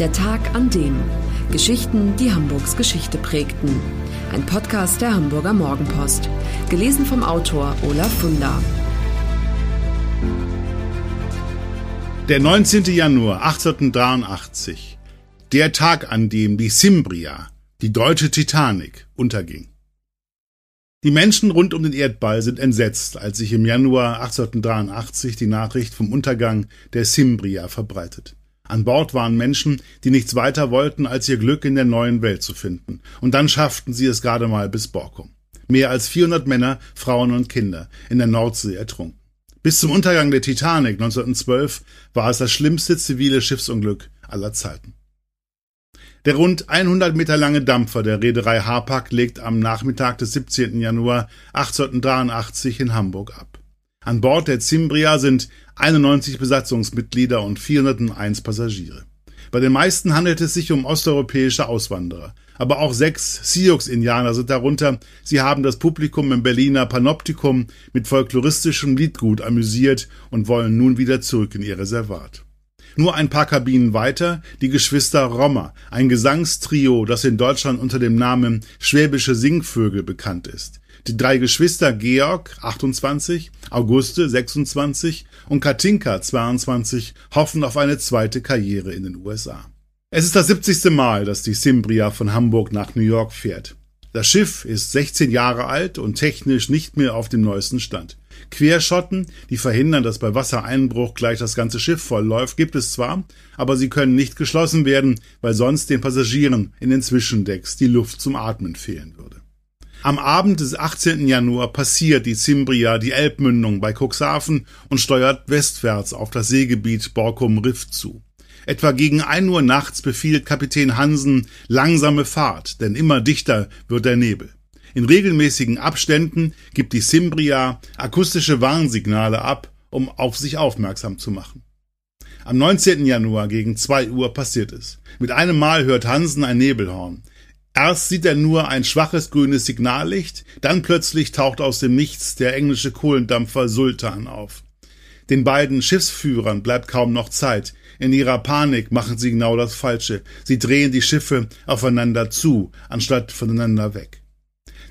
Der Tag an dem. Geschichten, die Hamburgs Geschichte prägten. Ein Podcast der Hamburger Morgenpost. Gelesen vom Autor Olaf Funder. Der 19. Januar 1883. Der Tag, an dem die Cimbria, die deutsche Titanic, unterging. Die Menschen rund um den Erdball sind entsetzt, als sich im Januar 1883 die Nachricht vom Untergang der Cimbria verbreitet. An Bord waren Menschen, die nichts weiter wollten, als ihr Glück in der neuen Welt zu finden. Und dann schafften sie es gerade mal bis Borkum. Mehr als 400 Männer, Frauen und Kinder in der Nordsee ertrunken. Bis zum Untergang der Titanic 1912 war es das schlimmste zivile Schiffsunglück aller Zeiten. Der rund 100 Meter lange Dampfer der Reederei Hapag legt am Nachmittag des 17. Januar 1883 in Hamburg ab. An Bord der Cimbria sind 91 Besatzungsmitglieder und 401 Passagiere. Bei den meisten handelt es sich um osteuropäische Auswanderer. Aber auch sechs Sioux-Indianer sind darunter. Sie haben das Publikum im Berliner Panoptikum mit folkloristischem Liedgut amüsiert und wollen nun wieder zurück in ihr Reservat. Nur ein paar Kabinen weiter die Geschwister Rommer, ein Gesangstrio, das in Deutschland unter dem Namen Schwäbische Singvögel bekannt ist. Die drei Geschwister Georg 28, Auguste 26 und Katinka 22 hoffen auf eine zweite Karriere in den USA. Es ist das 70. Mal, dass die Cimbria von Hamburg nach New York fährt. Das Schiff ist 16 Jahre alt und technisch nicht mehr auf dem neuesten Stand. Querschotten, die verhindern, dass bei Wassereinbruch gleich das ganze Schiff vollläuft, gibt es zwar, aber sie können nicht geschlossen werden, weil sonst den Passagieren in den Zwischendecks die Luft zum Atmen fehlen würde. Am Abend des 18. Januar passiert die Cimbria die Elbmündung bei Cuxhaven und steuert westwärts auf das Seegebiet Borkum Riff zu. Etwa gegen ein Uhr nachts befiehlt Kapitän Hansen langsame Fahrt, denn immer dichter wird der Nebel. In regelmäßigen Abständen gibt die Cimbria akustische Warnsignale ab, um auf sich aufmerksam zu machen. Am 19. Januar gegen zwei Uhr passiert es. Mit einem Mal hört Hansen ein Nebelhorn. Erst sieht er nur ein schwaches grünes Signallicht, dann plötzlich taucht aus dem Nichts der englische Kohlendampfer Sultan auf. Den beiden Schiffsführern bleibt kaum noch Zeit. In ihrer Panik machen sie genau das Falsche. Sie drehen die Schiffe aufeinander zu, anstatt voneinander weg.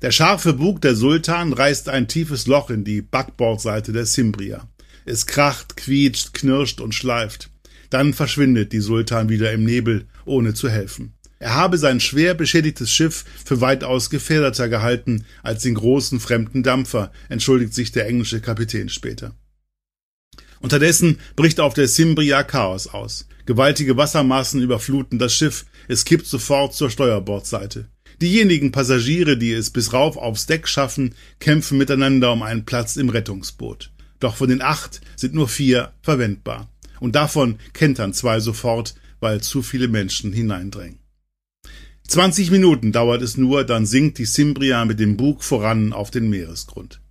Der scharfe Bug der Sultan reißt ein tiefes Loch in die Backbordseite der Cimbria. Es kracht, quietscht, knirscht und schleift. Dann verschwindet die Sultan wieder im Nebel, ohne zu helfen. Er habe sein schwer beschädigtes Schiff für weitaus gefährdeter gehalten als den großen fremden Dampfer, entschuldigt sich der englische Kapitän später. Unterdessen bricht auf der Cimbria Chaos aus. Gewaltige Wassermassen überfluten das Schiff, es kippt sofort zur Steuerbordseite. Diejenigen Passagiere, die es bis rauf aufs Deck schaffen, kämpfen miteinander um einen Platz im Rettungsboot. Doch von den acht sind nur vier verwendbar. Und davon kentern zwei sofort, weil zu viele Menschen hineindrängen. 20 Minuten dauert es nur, dann sinkt die Cimbria mit dem Bug voran auf den Meeresgrund.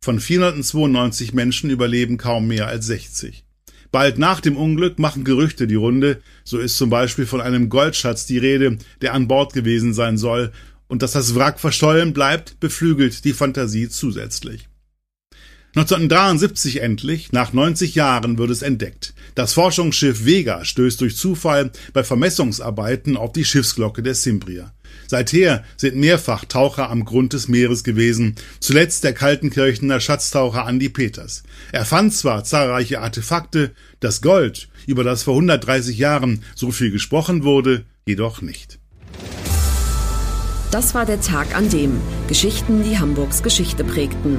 Von 492 Menschen überleben kaum mehr als 60. Bald nach dem Unglück machen Gerüchte die Runde, so ist zum Beispiel von einem Goldschatz die Rede, der an Bord gewesen sein soll, und dass das Wrack verschollen bleibt, beflügelt die Fantasie zusätzlich. 1973 endlich, nach 90 Jahren, wird es entdeckt. Das Forschungsschiff Vega stößt durch Zufall bei Vermessungsarbeiten auf die Schiffsglocke der Cimbria. Seither sind mehrfach Taucher am Grund des Meeres gewesen, zuletzt der Kaltenkirchener Schatztaucher Andy Peters. Er fand zwar zahlreiche Artefakte, das Gold, über das vor 130 Jahren so viel gesprochen wurde, jedoch nicht. Das war der Tag an dem Geschichten, die Hamburgs Geschichte prägten.